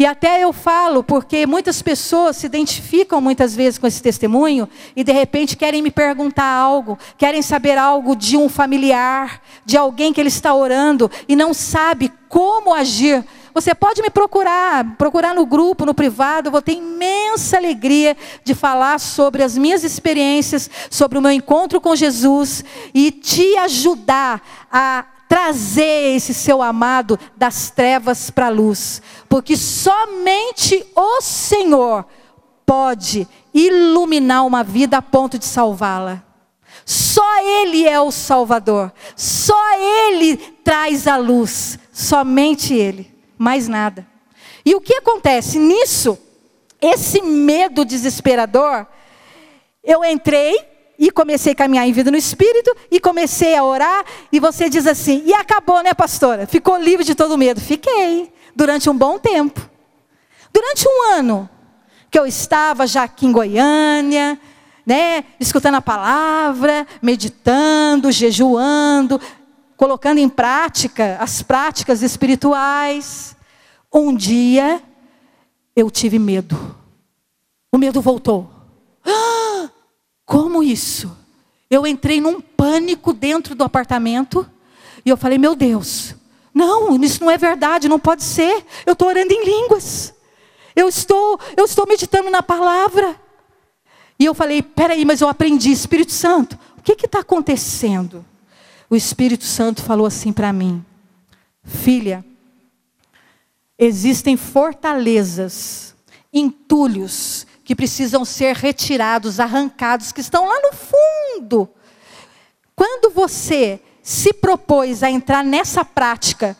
E até eu falo, porque muitas pessoas se identificam muitas vezes com esse testemunho e de repente querem me perguntar algo, querem saber algo de um familiar, de alguém que ele está orando e não sabe como agir. Você pode me procurar, procurar no grupo, no privado, eu vou ter imensa alegria de falar sobre as minhas experiências, sobre o meu encontro com Jesus e te ajudar a trazer esse seu amado das trevas para a luz, porque somente o Senhor pode iluminar uma vida a ponto de salvá-la. Só Ele é o Salvador, só Ele traz a luz, somente Ele, mais nada. E o que acontece nisso? Esse medo desesperador, eu entrei e comecei a caminhar em vida no Espírito, e comecei a orar, e você diz assim, e acabou, né, pastora? Ficou livre de todo medo. Fiquei, durante um bom tempo. Durante um ano, que eu estava já aqui em Goiânia, né, escutando a palavra, meditando, jejuando, colocando em prática as práticas espirituais. Um dia, eu tive medo. O medo voltou. Como isso? Eu entrei num pânico dentro do apartamento e eu falei: Meu Deus, não, isso não é verdade, não pode ser. Eu estou orando em línguas. Eu estou, eu estou meditando na palavra. E eu falei: peraí, mas eu aprendi, Espírito Santo, o que está acontecendo? O Espírito Santo falou assim para mim: Filha, existem fortalezas, entulhos que precisam ser retirados, arrancados, que estão lá no fundo. Quando você se propôs a entrar nessa prática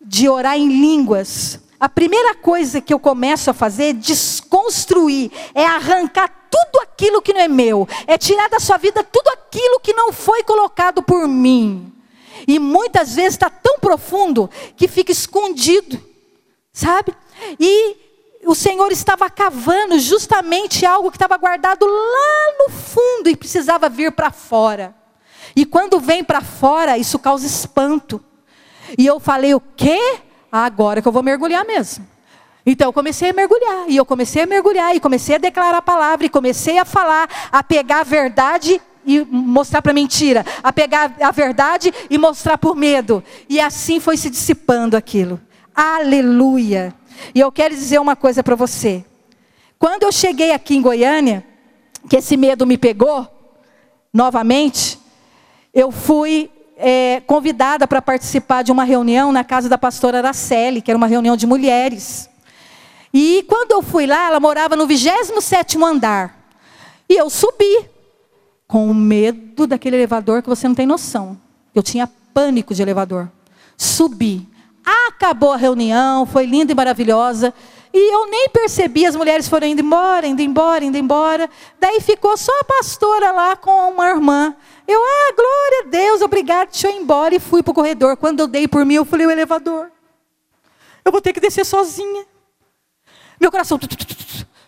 de orar em línguas, a primeira coisa que eu começo a fazer é desconstruir, é arrancar tudo aquilo que não é meu, é tirar da sua vida tudo aquilo que não foi colocado por mim. E muitas vezes está tão profundo que fica escondido, sabe? E o Senhor estava cavando justamente algo que estava guardado lá no fundo e precisava vir para fora. E quando vem para fora, isso causa espanto. E eu falei: o quê? agora que eu vou mergulhar mesmo. Então eu comecei a mergulhar, e eu comecei a mergulhar, e comecei a declarar a palavra, e comecei a falar, a pegar a verdade e mostrar para mentira, a pegar a verdade e mostrar por medo. E assim foi se dissipando aquilo. Aleluia. E eu quero dizer uma coisa para você. Quando eu cheguei aqui em Goiânia, que esse medo me pegou novamente, eu fui é, convidada para participar de uma reunião na casa da pastora Araceli, que era uma reunião de mulheres. E quando eu fui lá, ela morava no 27 andar. E eu subi, com medo daquele elevador que você não tem noção. Eu tinha pânico de elevador. Subi. Acabou a reunião, foi linda e maravilhosa. E eu nem percebi, as mulheres foram indo embora, indo embora, indo embora. Daí ficou só a pastora lá com uma irmã. Eu, ah, glória a Deus, obrigado, deixa eu ir embora. E fui para o corredor. Quando eu dei por mim, eu falei, o elevador. Eu vou ter que descer sozinha. Meu coração.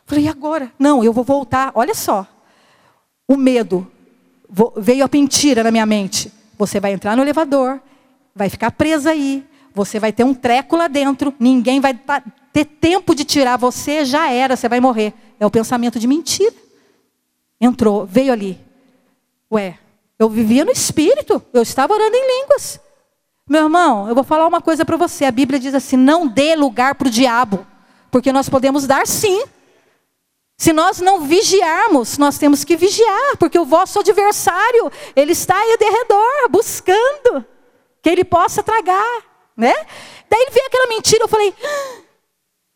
Falei, e agora? Não, eu vou voltar. Olha só. O medo veio a mentira na minha mente. Você vai entrar no elevador, vai ficar presa aí. Você vai ter um treco lá dentro. Ninguém vai ter tempo de tirar você. Já era, você vai morrer. É o pensamento de mentira. Entrou, veio ali. Ué, eu vivia no espírito. Eu estava orando em línguas. Meu irmão, eu vou falar uma coisa para você. A Bíblia diz assim: não dê lugar para o diabo. Porque nós podemos dar sim. Se nós não vigiarmos, nós temos que vigiar, porque o vosso adversário, ele está aí de redor, buscando que ele possa tragar, né? Daí veio aquela mentira, eu falei,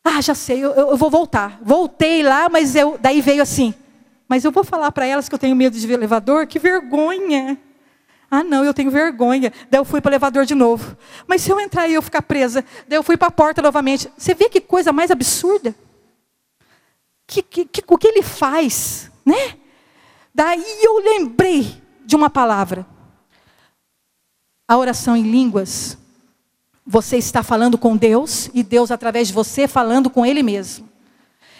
ah, já sei, eu, eu vou voltar. Voltei lá, mas eu, daí veio assim, mas eu vou falar para elas que eu tenho medo de elevador, que vergonha. Ah, não, eu tenho vergonha. Daí eu fui para o elevador de novo. Mas se eu entrar e eu ficar presa, daí eu fui para a porta novamente. Você vê que coisa mais absurda? Que, que, que, o que ele faz, né? Daí eu lembrei de uma palavra. A oração em línguas. Você está falando com Deus e Deus, através de você, falando com Ele mesmo.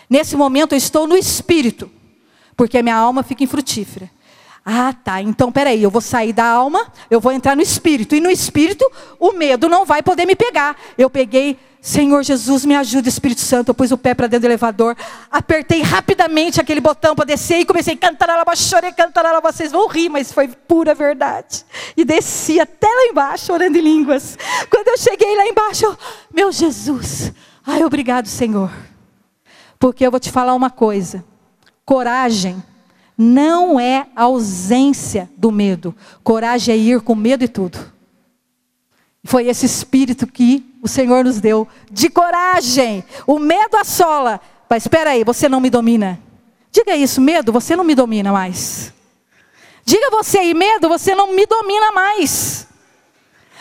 Nesse momento eu estou no espírito, porque a minha alma fica infrutífera. Ah, tá. Então, peraí, eu vou sair da alma, eu vou entrar no espírito. E no espírito, o medo não vai poder me pegar. Eu peguei, Senhor Jesus, me ajuda, Espírito Santo. Eu pus o pé para dentro do elevador, apertei rapidamente aquele botão para descer e comecei a cantar, chorei, cantar, vocês vão rir, mas foi pura verdade. E desci até lá embaixo, orando em línguas. Quando eu cheguei lá embaixo, eu, meu Jesus, ai, obrigado, Senhor. Porque eu vou te falar uma coisa: coragem não é ausência do medo. Coragem é ir com medo e tudo. Foi esse espírito que o Senhor nos deu de coragem. O medo assola. Mas espera aí, você não me domina. Diga isso, medo, você não me domina mais. Diga você aí, medo, você não me domina mais.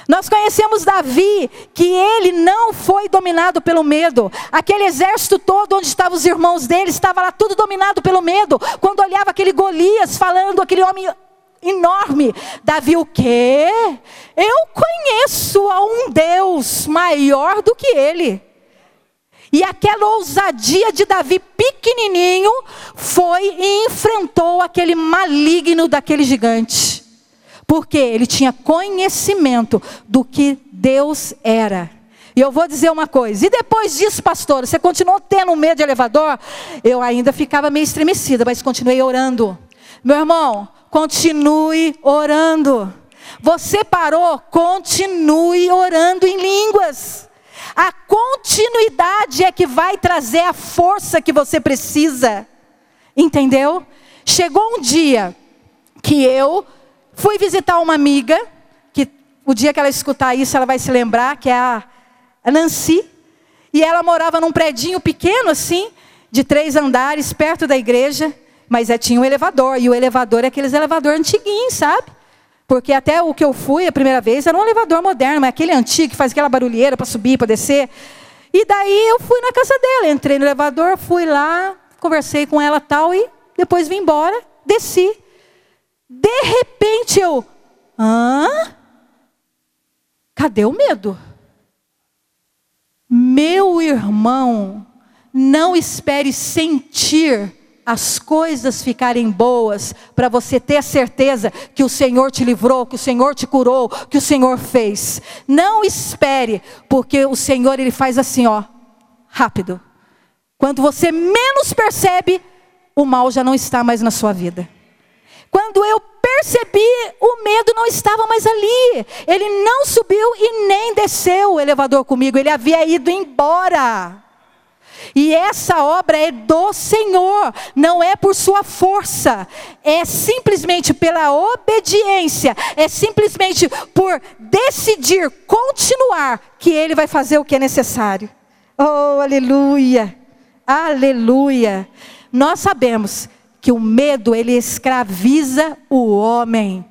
Nós conhecemos Davi, que ele não foi dominado pelo medo. Aquele exército todo onde estavam os irmãos dele, estava lá tudo dominado pelo medo. Quando olhava aquele Golias falando, aquele homem enorme, Davi o quê? Eu conheço a um Deus maior do que ele. E aquela ousadia de Davi pequenininho foi e enfrentou aquele maligno daquele gigante. Porque ele tinha conhecimento do que Deus era. E eu vou dizer uma coisa, e depois disso, pastor, você continuou tendo medo de elevador? Eu ainda ficava meio estremecida, mas continuei orando. Meu irmão, continue orando. Você parou, continue orando em línguas. A continuidade é que vai trazer a força que você precisa. Entendeu? Chegou um dia que eu Fui visitar uma amiga, que o dia que ela escutar isso, ela vai se lembrar, que é a Nancy. E ela morava num predinho pequeno assim, de três andares, perto da igreja. Mas é, tinha um elevador, e o elevador é aqueles elevador antiguinhos, sabe? Porque até o que eu fui a primeira vez era um elevador moderno, mas aquele antigo que faz aquela barulheira para subir, para descer. E daí eu fui na casa dela, entrei no elevador, fui lá, conversei com ela tal e depois vim embora, desci. De repente eu, hã? Cadê o medo? Meu irmão, não espere sentir as coisas ficarem boas, para você ter certeza que o Senhor te livrou, que o Senhor te curou, que o Senhor fez. Não espere, porque o Senhor ele faz assim, ó, rápido. Quando você menos percebe, o mal já não está mais na sua vida. Quando eu percebi, o medo não estava mais ali. Ele não subiu e nem desceu o elevador comigo, ele havia ido embora. E essa obra é do Senhor, não é por sua força, é simplesmente pela obediência, é simplesmente por decidir continuar que Ele vai fazer o que é necessário. Oh, aleluia, aleluia. Nós sabemos que o medo ele escraviza o homem,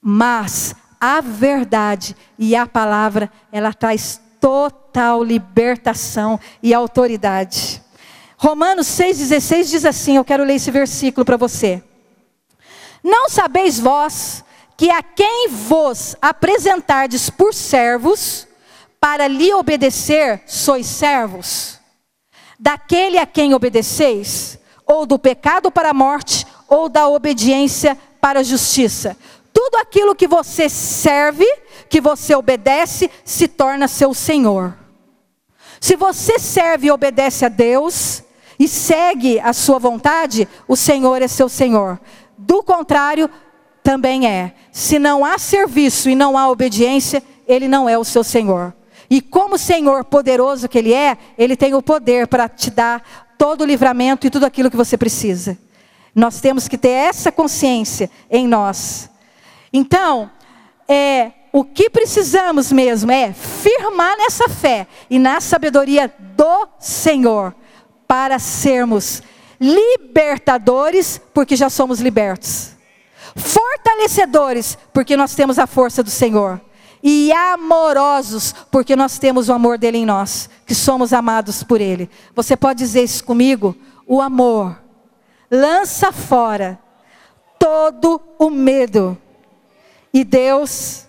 mas a verdade e a palavra ela traz total libertação e autoridade. Romanos 6,16 diz assim: eu quero ler esse versículo para você. Não sabeis vós que a quem vos apresentardes por servos, para lhe obedecer, sois servos? Daquele a quem obedeceis, ou do pecado para a morte, ou da obediência para a justiça. Tudo aquilo que você serve, que você obedece, se torna seu Senhor. Se você serve e obedece a Deus e segue a sua vontade, o Senhor é seu Senhor. Do contrário, também é. Se não há serviço e não há obediência, ele não é o seu Senhor. E como Senhor poderoso que ele é, ele tem o poder para te dar todo o livramento e tudo aquilo que você precisa. Nós temos que ter essa consciência em nós. Então, é, o que precisamos mesmo é firmar nessa fé e na sabedoria do Senhor para sermos libertadores, porque já somos libertos, fortalecedores, porque nós temos a força do Senhor, e amorosos, porque nós temos o amor dele em nós, que somos amados por ele. Você pode dizer isso comigo? O amor lança fora todo o medo. E Deus,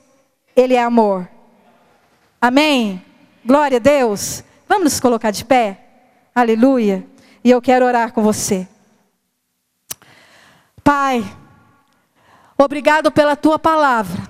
Ele é amor. Amém? Glória a Deus. Vamos nos colocar de pé? Aleluia. E eu quero orar com você. Pai, obrigado pela tua palavra.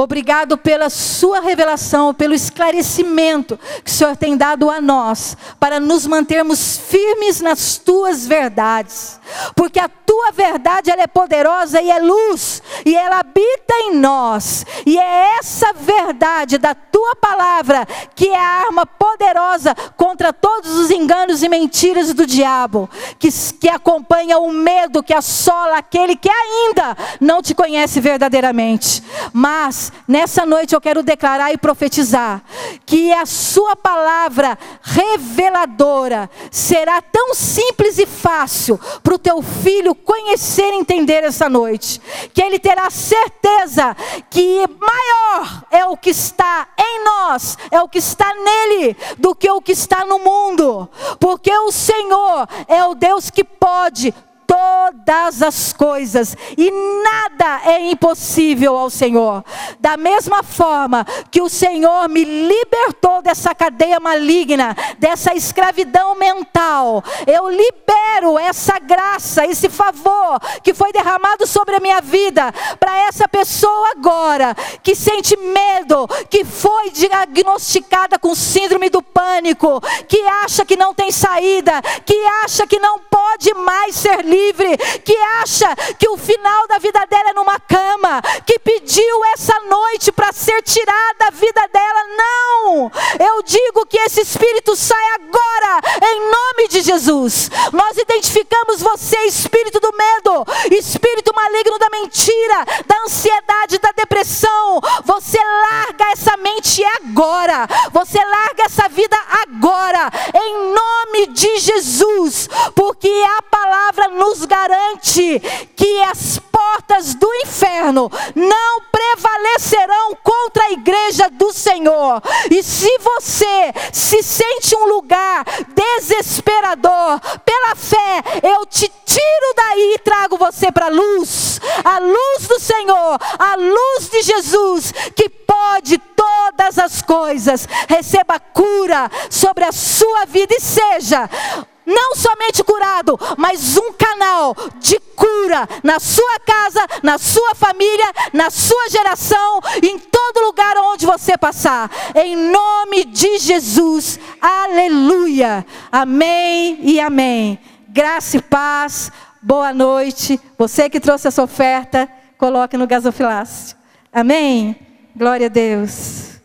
Obrigado pela sua revelação, pelo esclarecimento que o Senhor tem dado a nós, para nos mantermos firmes nas tuas verdades. Porque a tua verdade ela é poderosa e é luz, e ela habita em nós. E é essa verdade da tua palavra que é a arma poderosa contra todos os enganos e mentiras do diabo, que, que acompanha o medo que assola aquele que ainda não te conhece verdadeiramente. Mas nessa noite eu quero declarar e profetizar que a sua palavra reveladora será tão simples e fácil para o teu filho conhecer e entender essa noite, que ele terá certeza que maior é o que está em nós, é o que está nele, do que o que está no mundo, porque o Senhor é o Deus que pode todas as coisas e nada é impossível ao Senhor. Da mesma forma que o Senhor me libertou dessa cadeia maligna, dessa escravidão mental, eu libero essa graça, esse favor que foi derramado sobre a minha vida para essa pessoa agora que sente medo, que foi diagnosticada com síndrome do pânico, que acha que não tem saída, que acha que não pode mais ser livre livre, que acha que o final da vida dela é numa cama, que pediu essa noite para ser tirada da vida dela. Não! Eu digo que esse espírito sai agora, em nome de Jesus. Nós identificamos você, espírito do medo, espírito maligno da mentira, da ansiedade, da depressão. Você larga essa mente agora. Você larga essa vida agora, em nome de Jesus, porque a palavra nos nos garante que as portas do inferno não prevalecerão contra a igreja do Senhor. E se você se sente um lugar desesperador, pela fé, eu te tiro daí e trago você para a luz, a luz do Senhor, a luz de Jesus, que pode todas as coisas. Receba cura sobre a sua vida e seja não somente curado, mas um canal de cura na sua casa, na sua família, na sua geração, em todo lugar onde você passar. Em nome de Jesus. Aleluia. Amém e amém. Graça e paz. Boa noite. Você que trouxe essa oferta, coloque no gasofilácio. Amém. Glória a Deus.